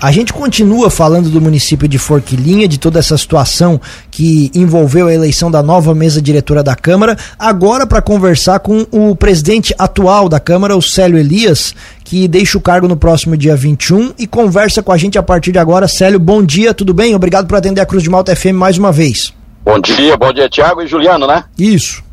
A gente continua falando do município de Forquilinha, de toda essa situação que envolveu a eleição da nova mesa diretora da Câmara, agora para conversar com o presidente atual da Câmara, o Célio Elias, que deixa o cargo no próximo dia 21 e conversa com a gente a partir de agora. Célio, bom dia, tudo bem? Obrigado por atender a Cruz de Malta FM mais uma vez. Bom dia, bom dia, Tiago e Juliano, né? Isso.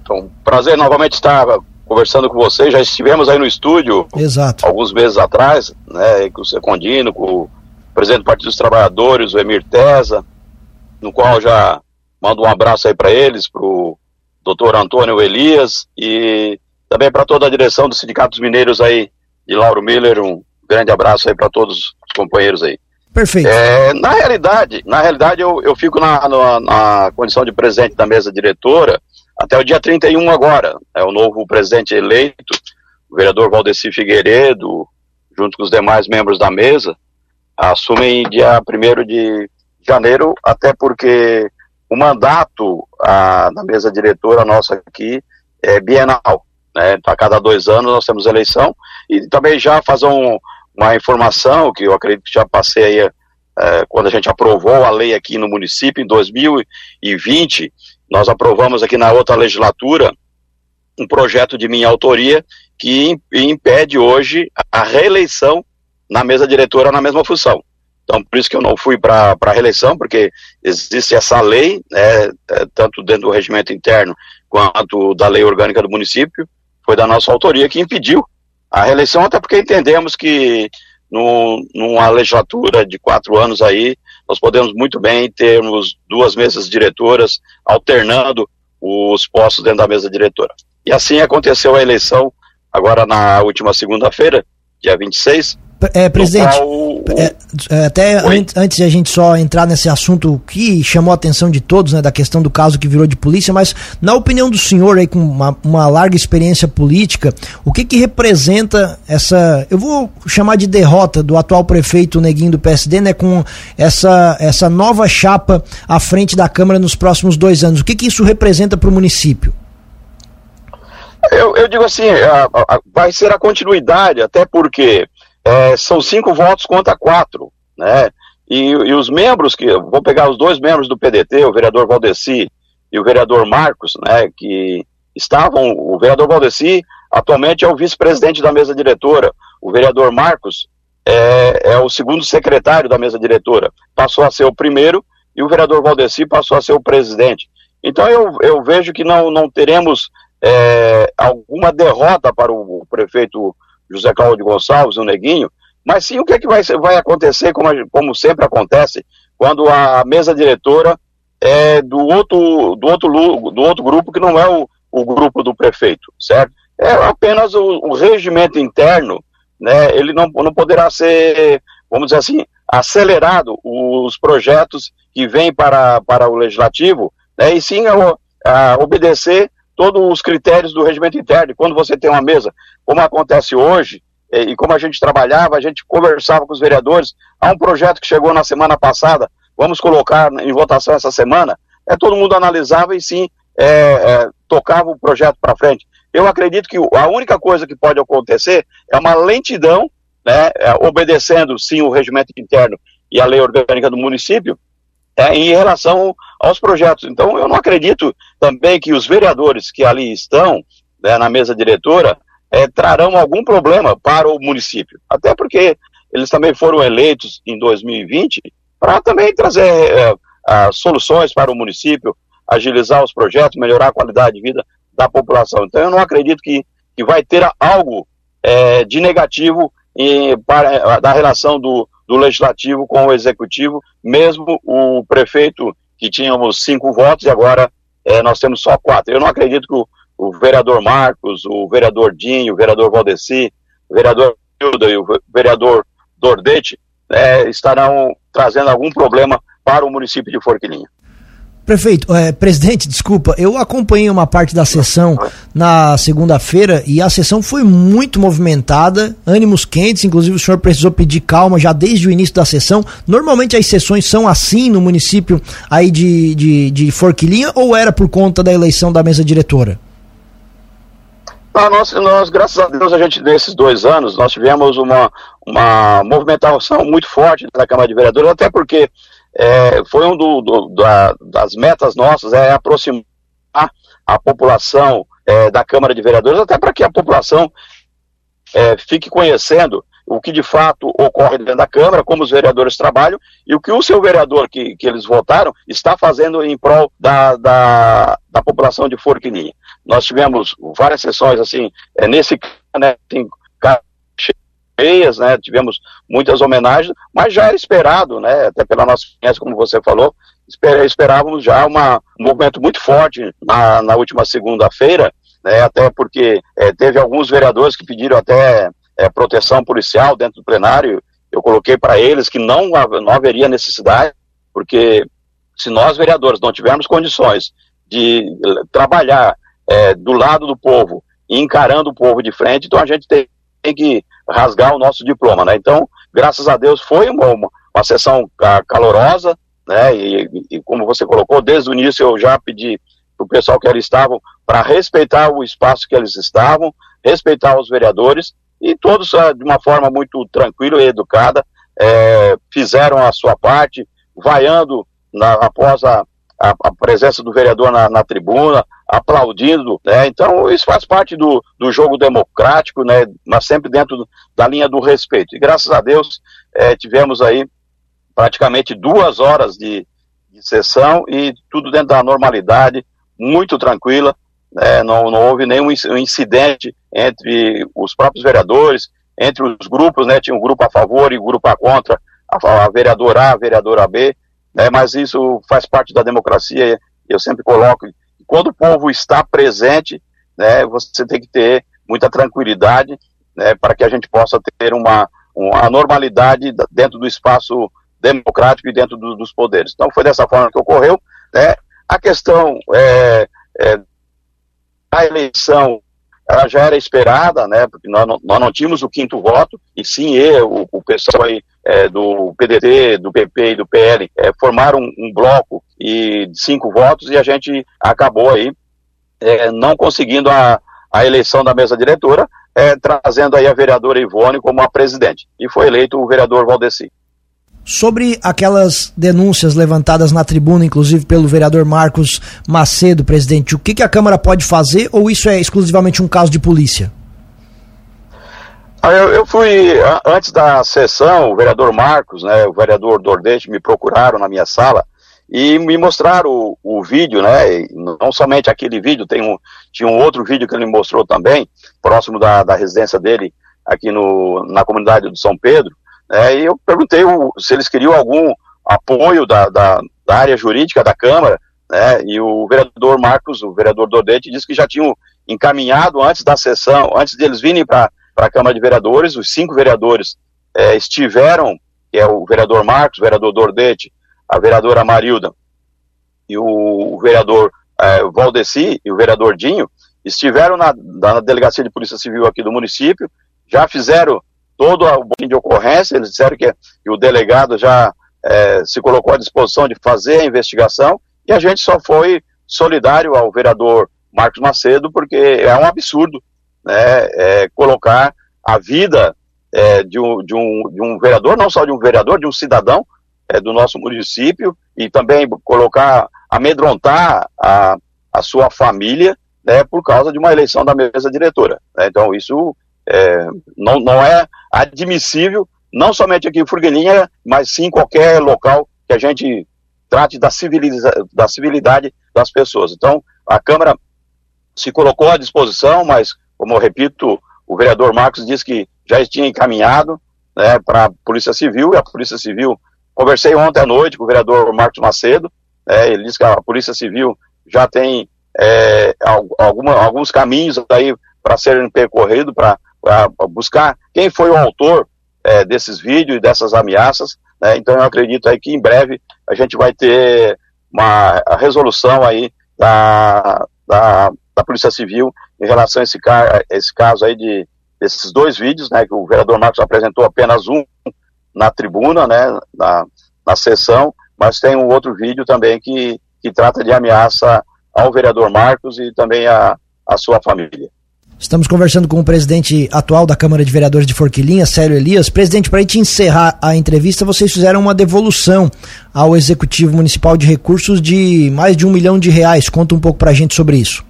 Então, prazer novamente estar conversando com você, já estivemos aí no estúdio Exato. alguns meses atrás, né, com o Secondino, com o presidente do Partido dos Trabalhadores, o Emir Tesa, no qual já mando um abraço aí para eles, para o doutor Antônio Elias e também para toda a direção dos sindicatos mineiros aí de Lauro Miller, um grande abraço aí para todos os companheiros aí. Perfeito. É, na realidade, na realidade eu, eu fico na, na, na condição de presidente da mesa diretora, até o dia 31 agora. É o novo presidente eleito, o vereador Valdeci Figueiredo, junto com os demais membros da mesa, assumem dia 1 de janeiro, até porque o mandato a, da mesa diretora nossa aqui é bienal. Né? Então, a cada dois anos nós temos eleição e também já fazer um, uma informação que eu acredito que já passei aí é, quando a gente aprovou a lei aqui no município em 2020 nós aprovamos aqui na outra legislatura um projeto de minha autoria que impede hoje a reeleição na mesa diretora na mesma função. Então, por isso que eu não fui para a reeleição, porque existe essa lei, né, é, tanto dentro do regimento interno quanto da lei orgânica do município, foi da nossa autoria que impediu a reeleição, até porque entendemos que no, numa legislatura de quatro anos aí, nós podemos muito bem termos duas mesas diretoras alternando os postos dentro da mesa diretora. E assim aconteceu a eleição agora na última segunda-feira, dia 26, é, presidente, qual... é, é, até an antes de a gente só entrar nesse assunto que chamou a atenção de todos, né, da questão do caso que virou de polícia, mas na opinião do senhor aí com uma, uma larga experiência política, o que que representa essa, eu vou chamar de derrota do atual prefeito Neguinho do PSD, né, com essa, essa nova chapa à frente da Câmara nos próximos dois anos? O que que isso representa para o município? Eu, eu digo assim, a, a, vai ser a continuidade, até porque é, são cinco votos contra quatro, né? E, e, os membros que, vou pegar os dois membros do PDT, o vereador Valdeci e o vereador Marcos, né, que estavam, o vereador Valdeci atualmente é o vice-presidente da mesa diretora, o vereador Marcos é, é, o segundo secretário da mesa diretora, passou a ser o primeiro e o vereador Valdeci passou a ser o presidente. Então eu, eu vejo que não, não teremos é, alguma derrota para o prefeito José Cláudio Gonçalves, o Neguinho, mas sim o que, é que vai, vai acontecer, como, como sempre acontece, quando a mesa diretora é do outro, do outro, do outro grupo que não é o, o grupo do prefeito, certo? É apenas o, o regimento interno, né? Ele não, não poderá ser, vamos dizer assim, acelerado os projetos que vêm para, para o legislativo, né? E sim a, a obedecer todos os critérios do regimento interno. Quando você tem uma mesa, como acontece hoje, e como a gente trabalhava, a gente conversava com os vereadores. Há um projeto que chegou na semana passada, vamos colocar em votação essa semana. É, todo mundo analisava e sim é, é, tocava o projeto para frente. Eu acredito que a única coisa que pode acontecer é uma lentidão, né, é, obedecendo sim o regimento interno e a lei orgânica do município, é, em relação aos projetos. Então, eu não acredito também que os vereadores que ali estão, né, na mesa diretora, é, trarão algum problema para o município. Até porque eles também foram eleitos em 2020 para também trazer é, soluções para o município, agilizar os projetos, melhorar a qualidade de vida da população. Então, eu não acredito que, que vai ter algo é, de negativo em, para, da relação do, do legislativo com o executivo, mesmo o prefeito que tínhamos cinco votos e agora é, nós temos só quatro. Eu não acredito que o, o, vereador Marcos, o vereador Dinho, o vereador Valdeci, o vereador Hilda e o vereador Dordete é, estarão trazendo algum problema para o município de Forquilinha. Prefeito, é, presidente, desculpa, eu acompanhei uma parte da sessão na segunda-feira e a sessão foi muito movimentada, ânimos quentes, inclusive o senhor precisou pedir calma já desde o início da sessão. Normalmente as sessões são assim no município aí de, de, de Forquilinha ou era por conta da eleição da mesa diretora? Ah, nós, nós, graças a Deus, a gente, nesses dois anos, nós tivemos uma, uma movimentação muito forte na Câmara de Vereadores, até porque é, foi um do, do, da, das metas nossas, é aproximar a população é, da Câmara de Vereadores, até para que a população é, fique conhecendo o que de fato ocorre dentro da Câmara, como os vereadores trabalham e o que o seu vereador que, que eles votaram está fazendo em prol da, da, da população de Forquilinha. Nós tivemos várias sessões assim, é, nesse né, tem, cheias, né, tivemos muitas homenagens, mas já era esperado, né, até pela nossa experiência, como você falou, esper, esperávamos já uma, um movimento muito forte na, na última segunda-feira, né, até porque é, teve alguns vereadores que pediram até é, proteção policial dentro do plenário, eu coloquei para eles que não, não haveria necessidade, porque se nós vereadores não tivermos condições de trabalhar é, do lado do povo, encarando o povo de frente, então a gente tem, tem que rasgar o nosso diploma, né? Então, graças a Deus, foi uma, uma, uma sessão calorosa, né? E, e, como você colocou, desde o início eu já pedi para o pessoal que ali estavam para respeitar o espaço que eles estavam, respeitar os vereadores e todos ah, de uma forma muito tranquila e educada é, fizeram a sua parte, vaiando na, após a, a, a, presença do vereador na, na tribuna, aplaudindo, né? Então isso faz parte do, do jogo democrático, né? Mas sempre dentro da linha do respeito. E graças a Deus é, tivemos aí praticamente duas horas de, de sessão e tudo dentro da normalidade, muito tranquila, né? não, não houve nenhum incidente entre os próprios vereadores, entre os grupos, né? Tinha um grupo a favor e um grupo a contra, a, a vereadora A, a vereadora B, né? Mas isso faz parte da democracia. Eu sempre coloco, quando o povo está presente, né? Você tem que ter muita tranquilidade, né? Para que a gente possa ter uma, uma normalidade dentro do espaço democrático e dentro do, dos poderes. Então foi dessa forma que ocorreu, né? A questão é, é a eleição ela já era esperada, né, porque nós não, nós não tínhamos o quinto voto, e sim eu, o, pessoal aí é, do PDT, do PP e do PL é, formaram um, bloco e cinco votos e a gente acabou aí é, não conseguindo a, a eleição da mesa diretora, é, trazendo aí a vereadora Ivone como a presidente. E foi eleito o vereador Valdeci. Sobre aquelas denúncias levantadas na tribuna, inclusive pelo vereador Marcos Macedo, presidente, o que, que a Câmara pode fazer ou isso é exclusivamente um caso de polícia? Eu, eu, fui, antes da sessão, o vereador Marcos, né, o vereador Dordete me procuraram na minha sala e me mostraram o, o vídeo, né, não somente aquele vídeo, tem um, tinha um outro vídeo que ele me mostrou também, próximo da, da residência dele, aqui no, na comunidade do São Pedro, é, e eu perguntei o, se eles queriam algum apoio da, da, da, área jurídica da Câmara, né, e o vereador Marcos, o vereador Dodete, disse que já tinham encaminhado antes da sessão, antes deles virem para a Câmara de Vereadores, os cinco vereadores é, estiveram, que é o vereador Marcos, o vereador Dordete, a vereadora Marilda e o, o vereador é, Valdeci e o vereador Dinho, estiveram na, na Delegacia de Polícia Civil aqui do município, já fizeram todo o boletim de ocorrência, eles disseram que, que o delegado já é, se colocou à disposição de fazer a investigação e a gente só foi solidário ao vereador Marcos Macedo, porque é um absurdo né, é, colocar a vida é, de, um, de, um, de um vereador, não só de um vereador, de um cidadão é, do nosso município e também colocar, amedrontar a, a sua família né, por causa de uma eleição da mesa diretora. Né, então, isso é, não, não é admissível, não somente aqui em Furguelinha, mas sim em qualquer local que a gente trate da, civiliza, da civilidade das pessoas. Então, a Câmara se colocou à disposição, mas, como eu repito, o vereador Marcos disse que já tinha encaminhado né, para a Polícia Civil, e a Polícia Civil, conversei ontem à noite com o vereador Marcos Macedo, é, ele disse que a Polícia Civil já tem é, alguma, alguns caminhos aí para serem percorridos para buscar quem foi o autor é, desses vídeos e dessas ameaças. Né? Então eu acredito aí que em breve a gente vai ter uma resolução aí da, da, da Polícia Civil em relação a esse, esse caso aí de esses dois vídeos, né, que o vereador Marcos apresentou apenas um na tribuna, né, na, na sessão, mas tem um outro vídeo também que, que trata de ameaça ao vereador Marcos e também a, a sua família. Estamos conversando com o presidente atual da Câmara de Vereadores de Forquilinha, Célio Elias. Presidente, para a gente encerrar a entrevista, vocês fizeram uma devolução ao Executivo Municipal de Recursos de mais de um milhão de reais. Conta um pouco para a gente sobre isso.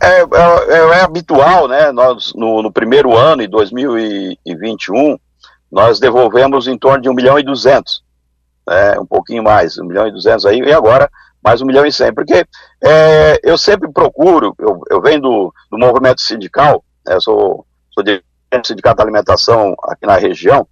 É, é, é, habitual, né? Nós, no, no, primeiro ano, em 2021, nós devolvemos em torno de um milhão e duzentos, né? um pouquinho mais, um milhão e duzentos aí, e agora mais um milhão e cem, porque é, eu sempre procuro, eu, eu venho do, do movimento sindical, né, sou, sou dirigente do Sindicato da Alimentação aqui na região,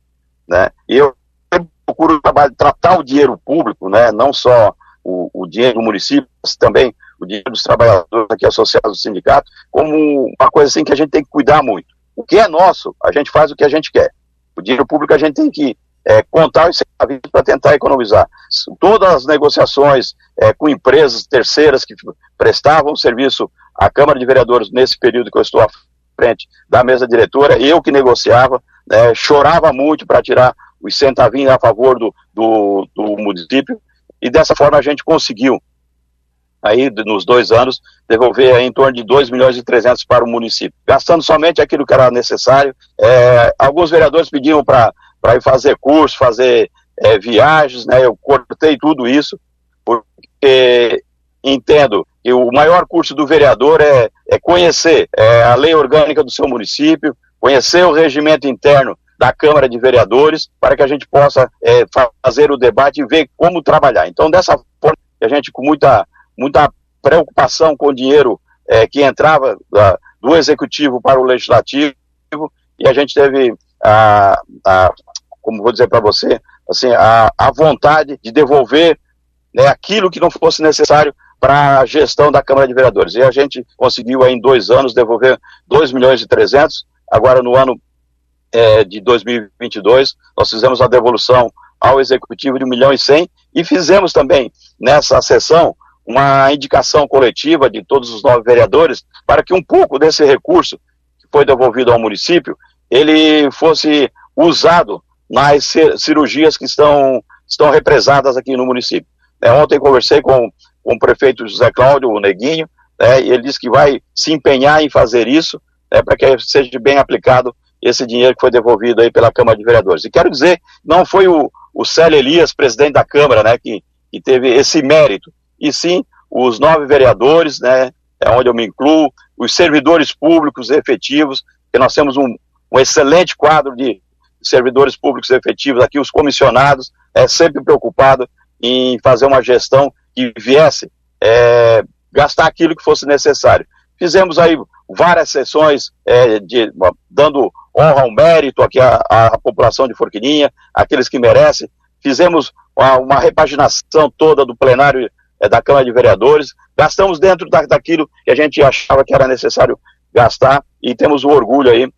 né, e eu sempre procuro tratar o dinheiro público, né, não só o, o dinheiro do município, mas também o dinheiro dos trabalhadores aqui associados ao sindicato, como uma coisa assim que a gente tem que cuidar muito. O que é nosso, a gente faz o que a gente quer. O dinheiro público a gente tem que é, contar os serviços para tentar economizar. Todas as negociações é, com empresas terceiras que prestavam serviço à Câmara de Vereadores nesse período que eu estou à frente da mesa diretora, eu que negociava, né, chorava muito para tirar os centavinhos a favor do, do, do município, e dessa forma a gente conseguiu aí nos dois anos, devolver em torno de 2 milhões e 300 para o município, gastando somente aquilo que era necessário. É, alguns vereadores pediam para ir fazer curso, fazer é, viagens, né? Eu cortei tudo isso, porque entendo que o maior curso do vereador é, é conhecer é, a lei orgânica do seu município, conhecer o regimento interno da Câmara de Vereadores, para que a gente possa é, fazer o debate e ver como trabalhar. Então, dessa forma, a gente, com muita, muita preocupação com o dinheiro é, que entrava da, do Executivo para o Legislativo, e a gente teve a, a como vou dizer para você, assim, a, a vontade de devolver né, aquilo que não fosse necessário para a gestão da Câmara de Vereadores. E a gente conseguiu aí, em dois anos devolver 2 milhões e 300, agora no ano é, de 2022 nós fizemos a devolução ao Executivo de 1 milhão e 100 e fizemos também nessa sessão uma indicação coletiva de todos os nove vereadores para que um pouco desse recurso que foi devolvido ao município ele fosse usado nas cirurgias que estão, estão represadas aqui no município. É, ontem conversei com, com o prefeito José Cláudio, o Neguinho, né, e ele disse que vai se empenhar em fazer isso, né, para que seja bem aplicado esse dinheiro que foi devolvido aí pela Câmara de Vereadores. E quero dizer, não foi o, o Célio Elias, presidente da Câmara, né, que, que teve esse mérito, e sim os nove vereadores, né, é onde eu me incluo, os servidores públicos efetivos, que nós temos um, um excelente quadro de servidores públicos efetivos aqui, os comissionados, é sempre preocupado em fazer uma gestão que viesse é, gastar aquilo que fosse necessário. Fizemos aí várias sessões é, de, dando honra ao mérito aqui à, população de Forquilinha, aqueles que merecem. Fizemos uma, uma repaginação toda do plenário é, da Câmara de Vereadores, gastamos dentro da, daquilo que a gente achava que era necessário gastar e temos o orgulho aí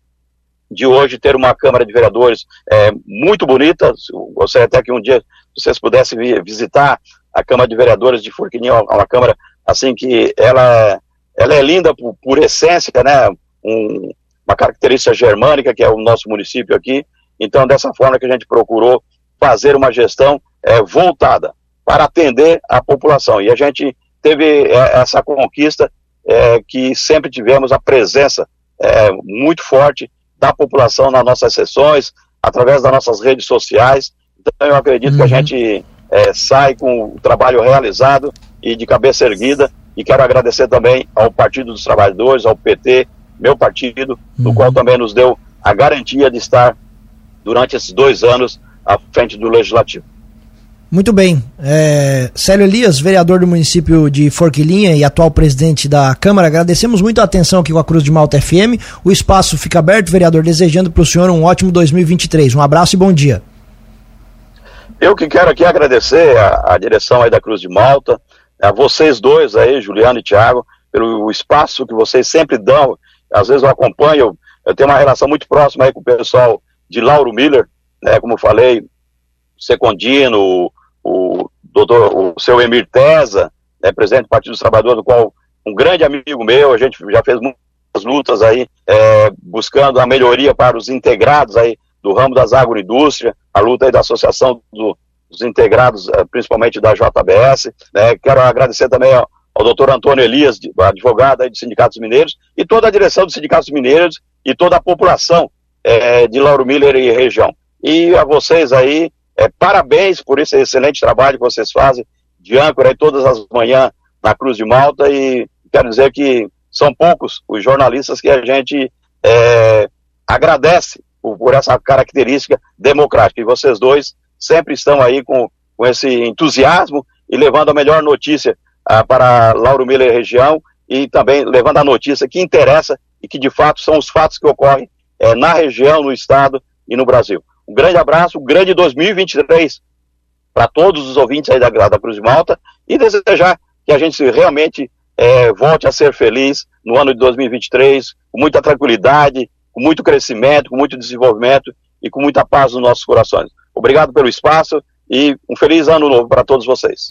de hoje ter uma Câmara de Vereadores é, muito bonita. Gostaria até que um dia vocês pudessem vir visitar a Câmara de Vereadores de Furquininho, uma Câmara assim que ela, ela é linda por, por essência, né? Um, uma característica germânica que é o nosso município aqui. Então, dessa forma que a gente procurou fazer uma gestão é, voltada para atender a população. E a gente teve é, essa conquista é, que sempre tivemos a presença é, muito forte da população nas nossas sessões, através das nossas redes sociais. Então, eu acredito uhum. que a uhum. gente é, sai com o trabalho realizado e de cabeça erguida. E quero agradecer também ao Partido dos Trabalhadores, ao PT, meu partido, uhum. do qual também nos deu a garantia de estar durante esses dois anos à frente do Legislativo. Muito bem. É, Célio Elias, vereador do município de Forquilinha e atual presidente da Câmara, agradecemos muito a atenção aqui com a Cruz de Malta FM. O espaço fica aberto, vereador, desejando para o senhor um ótimo 2023. Um abraço e bom dia. Eu que quero aqui agradecer a, a direção aí da Cruz de Malta, a vocês dois aí, Juliano e Tiago, pelo espaço que vocês sempre dão. Às vezes eu acompanho, eu tenho uma relação muito próxima aí com o pessoal de Lauro Miller, né, como falei, Secondino, o doutor, o seu Emir Tesa, né, presidente do Partido dos Trabalhadores, do qual um grande amigo meu, a gente já fez muitas lutas aí, é, buscando a melhoria para os integrados aí do ramo das agroindústrias, a luta aí da Associação do, dos Integrados, é, principalmente da JBS, né, quero agradecer também ao, ao doutor Antônio Elias, advogado aí dos sindicatos mineiros, e toda a direção dos sindicatos mineiros e toda a população é, de Lauro Miller e região. E a vocês aí, é, parabéns por esse excelente trabalho que vocês fazem de âncora aí todas as manhãs na Cruz de Malta e quero dizer que são poucos os jornalistas que a gente é, agradece por, por, essa característica democrática. E vocês dois sempre estão aí com, com esse entusiasmo e levando a melhor notícia ah, para Lauro Miller região e também levando a notícia que interessa e que de fato são os fatos que ocorrem é, na região, no estado e no Brasil. Um grande abraço, um grande 2023 para todos os ouvintes aí da, da Cruz de Malta e desejar que a gente realmente é, volte a ser feliz no ano de 2023, com muita tranquilidade, com muito crescimento, com muito desenvolvimento e com muita paz nos nossos corações. Obrigado pelo espaço e um feliz ano novo para todos vocês.